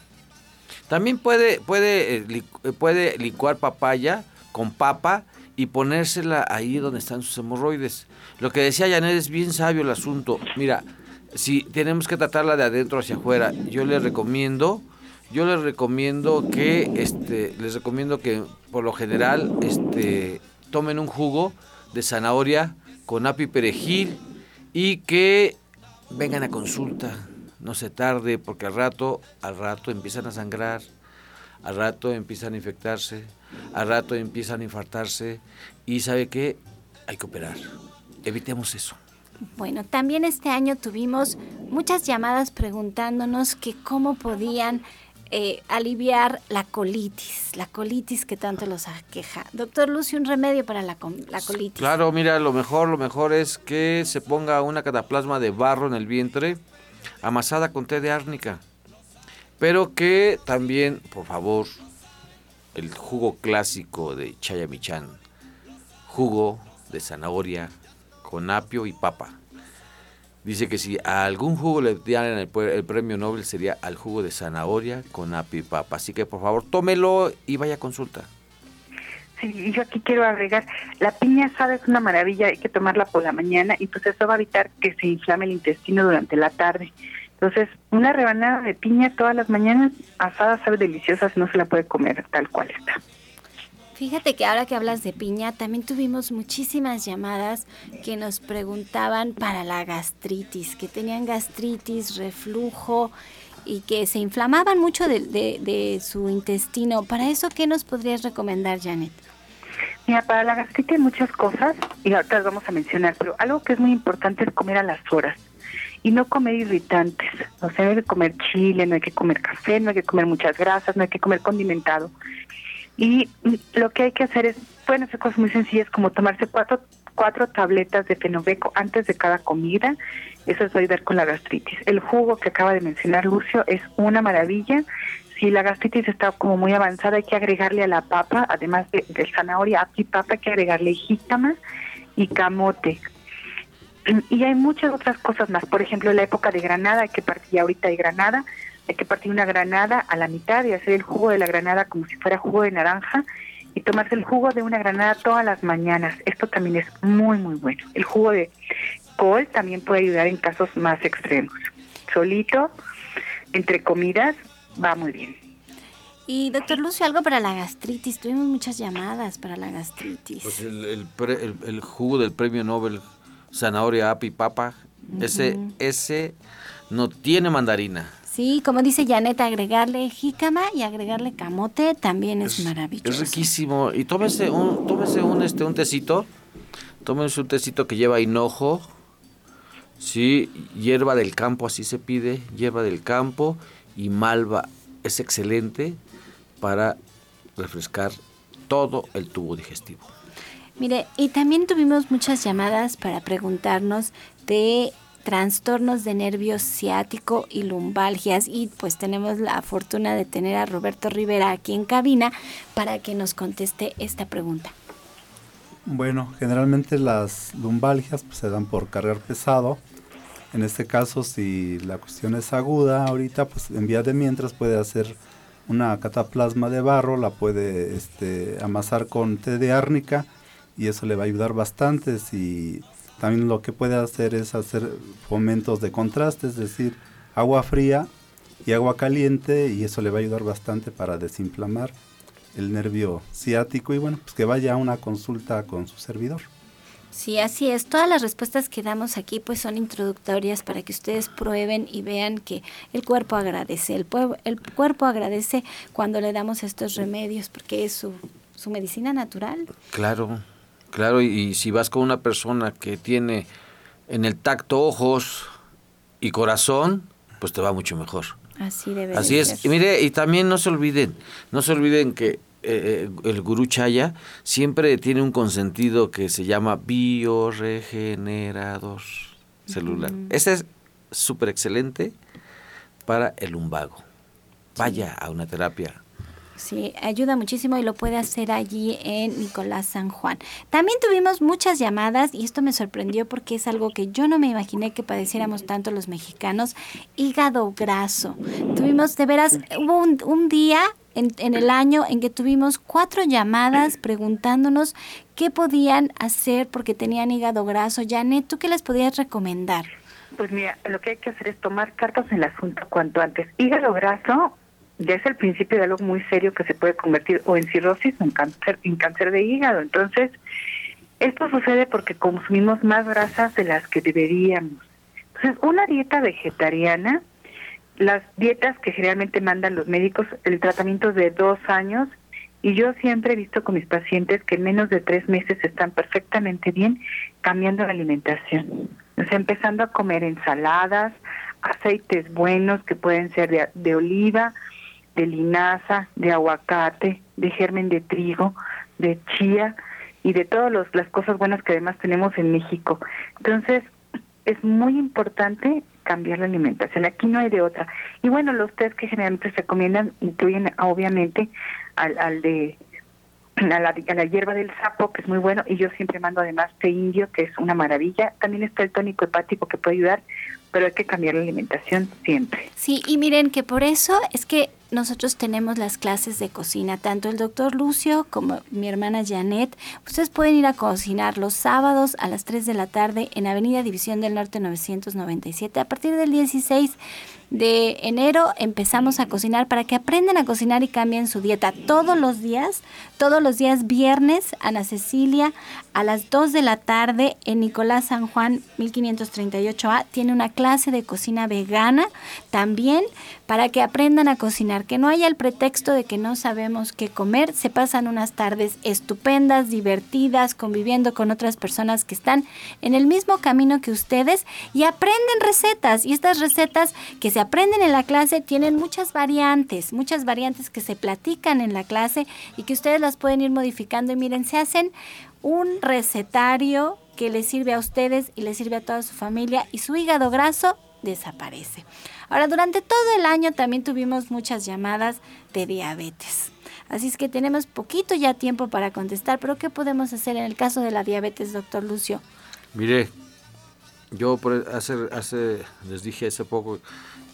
Speaker 8: También puede, puede, eh, puede licuar papaya con papa y ponérsela ahí donde están sus hemorroides. Lo que decía Janet es bien sabio el asunto. Mira, si tenemos que tratarla de adentro hacia afuera, yo les recomiendo, yo les recomiendo que, este, les recomiendo que por lo general, este, tomen un jugo de zanahoria con api perejil y que vengan a consulta. No se tarde porque al rato, al rato empiezan a sangrar, al rato empiezan a infectarse al rato empiezan a infartarse y sabe que hay que operar. Evitemos eso.
Speaker 4: Bueno, también este año tuvimos muchas llamadas preguntándonos que cómo podían eh, aliviar la colitis, la colitis que tanto los aqueja. Doctor Lucio, un remedio para la, la, colitis.
Speaker 8: Claro, mira, lo mejor, lo mejor es que se ponga una cataplasma de barro en el vientre, amasada con té de árnica. Pero que también, por favor, el jugo clásico de Chayamichan, jugo de zanahoria con apio y papa Dice que si a algún jugo le dieran el, el, premio Nobel sería al jugo de zanahoria con api papa. Así que por favor tómelo y vaya a consulta.
Speaker 7: Sí, yo aquí quiero agregar, la piña asada es una maravilla, hay que tomarla por la mañana y pues eso va a evitar que se inflame el intestino durante la tarde. Entonces, una rebanada de piña todas las mañanas asada sabe deliciosa, no se la puede comer tal cual está.
Speaker 4: Fíjate que ahora que hablas de piña, también tuvimos muchísimas llamadas que nos preguntaban para la gastritis, que tenían gastritis, reflujo y que se inflamaban mucho de, su intestino. Para eso, ¿qué nos podrías recomendar, Janet?
Speaker 7: Mira, para la gastritis hay muchas cosas y ahorita las vamos a mencionar, pero algo que es muy importante es comer a las horas y no comer irritantes. O sea, no hay que comer chile, no hay que comer café, no hay que comer muchas grasas, no hay que comer condimentado. Y lo que hay que hacer es, pueden hacer cosas muy sencillas como tomarse cuatro, cuatro tabletas de fenoveco antes de cada comida. Eso es ayudar con la gastritis. El jugo que acaba de mencionar Lucio es una maravilla. Si la gastritis está como muy avanzada, hay que agregarle a la papa, además de, zanahoria, aquí papa, hay que agregarle jícama y camote. Y hay muchas otras cosas más. Por ejemplo, en la época de granada, hay que partir ahorita de granada, hay que partir una granada a la mitad y hacer el jugo de la granada como si fuera jugo de naranja y tomarse el jugo de una granada todas las mañanas. Esto también es muy, muy bueno. El jugo de col también puede ayudar en casos más extremos. Solito, entre comidas, va muy bien.
Speaker 4: Y doctor Lucio, algo para la gastritis. Tuvimos muchas llamadas para la gastritis.
Speaker 8: Pues el, jugo del premio Nobel, zanahoria, api, papa, ese, ese no tiene mandarina.
Speaker 4: Sí, como dice Janet, agregarle jícama y agregarle camote también es, maravilloso.
Speaker 8: Es riquísimo. Y tómese un, tómese un, este, un tecito. Tómese un tecito que lleva hinojo. Sí, hierba del campo, así se pide. Hierba del campo y malva. Es excelente para refrescar todo el tubo digestivo.
Speaker 4: Mire, y también tuvimos muchas llamadas para preguntarnos de trastornos de nervio ciático y lumbalgias y pues tenemos la fortuna de tener a Roberto Rivera aquí en cabina para que nos conteste esta pregunta.
Speaker 9: Bueno, generalmente las lumbalgias pues, se dan por cargar pesado. En este caso, si la cuestión es aguda, ahorita pues en vía de mientras puede hacer una cataplasma de barro, la puede este, amasar con té de árnica y eso le va a ayudar bastante. Si también lo que puede hacer es hacer fomentos de contraste, es decir, agua fría y agua caliente y eso le va a ayudar bastante para desinflamar el nervio ciático y bueno, pues que vaya a una consulta con su servidor.
Speaker 4: Sí, así es. Todas las respuestas que damos aquí pues son introductorias para que ustedes prueben y vean que el cuerpo agradece. El, el cuerpo agradece cuando le damos estos remedios porque es su, su medicina natural.
Speaker 8: Claro. Claro, y, si vas con una persona que tiene en el tacto ojos y corazón, pues te va mucho mejor.
Speaker 4: Así debe
Speaker 8: Así es. Y mire, y también no se olviden, no se olviden que eh, eh, el gurú Chaya siempre tiene un consentido que se llama bioregenerador celular. Ese es súper excelente para el lumbago. Vaya a una terapia
Speaker 4: Sí, ayuda muchísimo y lo puede hacer allí en Nicolás San Juan. También tuvimos muchas llamadas y esto me sorprendió porque es algo que yo no me imaginé que padeciéramos tanto los mexicanos, hígado graso. Tuvimos, de veras, hubo un, día en, en, el año en que tuvimos cuatro llamadas preguntándonos qué podían hacer porque tenían hígado graso. Janet, ¿tú qué les podías recomendar?
Speaker 7: Pues mira, lo que hay que hacer es tomar cartas en el asunto cuanto antes. Hígado graso ya es el principio de algo muy serio que se puede convertir o en cirrosis o en cáncer, en cáncer de hígado. Entonces, esto sucede porque consumimos más grasas de las que deberíamos. Entonces, una dieta vegetariana, las dietas que generalmente mandan los médicos, el tratamiento de dos años, y yo siempre he visto con mis pacientes que en menos de tres meses están perfectamente bien cambiando la alimentación. O sea, empezando a comer ensaladas, aceites buenos que pueden ser de oliva, de linaza, de aguacate, de germen de trigo, de chía y de todas las cosas buenas que además tenemos en México. Entonces, es muy importante cambiar la alimentación. Aquí no hay de otra. Y bueno, los test que generalmente se recomiendan incluyen obviamente al, al de a la, a la, hierba del sapo, que es muy bueno, y yo siempre mando además té indio, que es una maravilla. También está el tónico hepático que puede ayudar, pero hay que cambiar la alimentación siempre.
Speaker 4: Sí, y miren que por eso es que nosotros tenemos las clases de cocina, tanto el doctor Lucio como mi hermana Janet. Ustedes pueden ir a cocinar los sábados a las 3 de la tarde en Avenida División del Norte 997. A partir del 16 de enero empezamos a cocinar para que aprendan a cocinar y cambien su dieta. Todos los días, todos los días viernes, Ana Cecilia, a las 2 de la tarde en Nicolás San Juan 1538A, tiene una clase de cocina vegana también para que aprendan a cocinar, que no haya el pretexto de que no sabemos qué comer, se pasan unas tardes estupendas, divertidas, conviviendo con otras personas que están en el mismo camino que ustedes y aprenden recetas. Y estas recetas que se aprenden en la clase tienen muchas variantes, muchas variantes que se platican en la clase y que ustedes las pueden ir modificando y miren, se hacen un recetario que les sirve a ustedes y les sirve a toda su familia y su hígado graso desaparece. Ahora, durante todo el año también tuvimos muchas llamadas de diabetes. Así es que tenemos poquito ya tiempo para contestar, pero ¿qué podemos hacer en el caso de la diabetes, doctor Lucio?
Speaker 8: Mire, yo hace, hace, les dije hace poco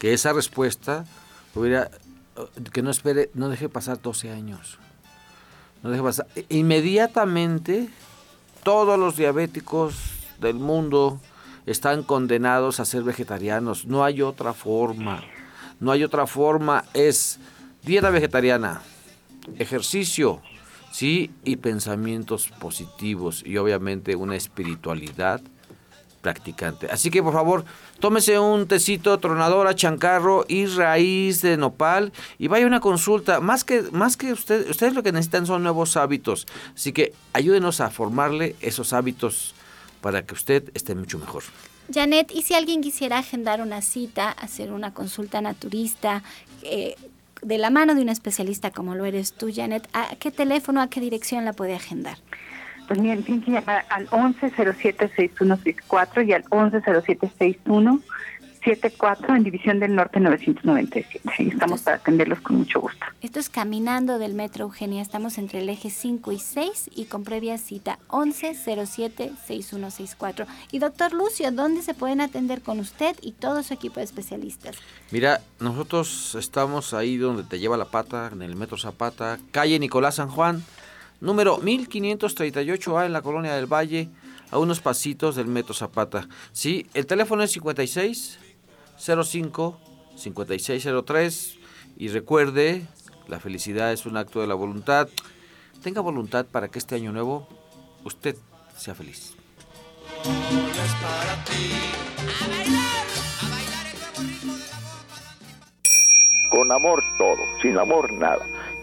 Speaker 8: que esa respuesta hubiera, que no espere, no deje pasar 12 años. No deje pasar. Inmediatamente, todos los diabéticos del mundo, están condenados a ser vegetarianos. No hay otra forma. No hay otra forma. Es dieta vegetariana, ejercicio, sí, y pensamientos positivos y obviamente una espiritualidad practicante. Así que por favor, tómese un tecito tronadora, chancarro y raíz de nopal y vaya a una consulta. Más que, más que usted, ustedes lo que necesitan son nuevos hábitos. Así que ayúdenos a formarle esos hábitos para que usted esté mucho mejor.
Speaker 4: Janet, ¿y si alguien quisiera agendar una cita, hacer una consulta naturista, eh, de la mano de un especialista como lo eres tú, Janet, ¿a qué teléfono, a qué dirección la puede agendar?
Speaker 7: Pues miren, tienen que llamar al 1107-6164 y al 1107-61 74 en División del Norte 997. Y estamos para atenderlos con mucho gusto.
Speaker 4: Esto es Caminando del Metro Eugenia. Estamos entre el eje 5 y 6 y con previa cita 1107-6164. Y doctor Lucio, ¿dónde se pueden atender con usted y todo su equipo de especialistas?
Speaker 8: Mira, nosotros estamos ahí donde te lleva la pata, en el Metro Zapata, calle Nicolás San Juan, número 1538A en la Colonia del Valle a unos pasitos del Metro Zapata. Sí, el teléfono es 56 05 5603 y recuerde, la felicidad es un acto de la voluntad. Tenga voluntad para que este año nuevo usted sea feliz.
Speaker 1: Con amor todo, sin amor nada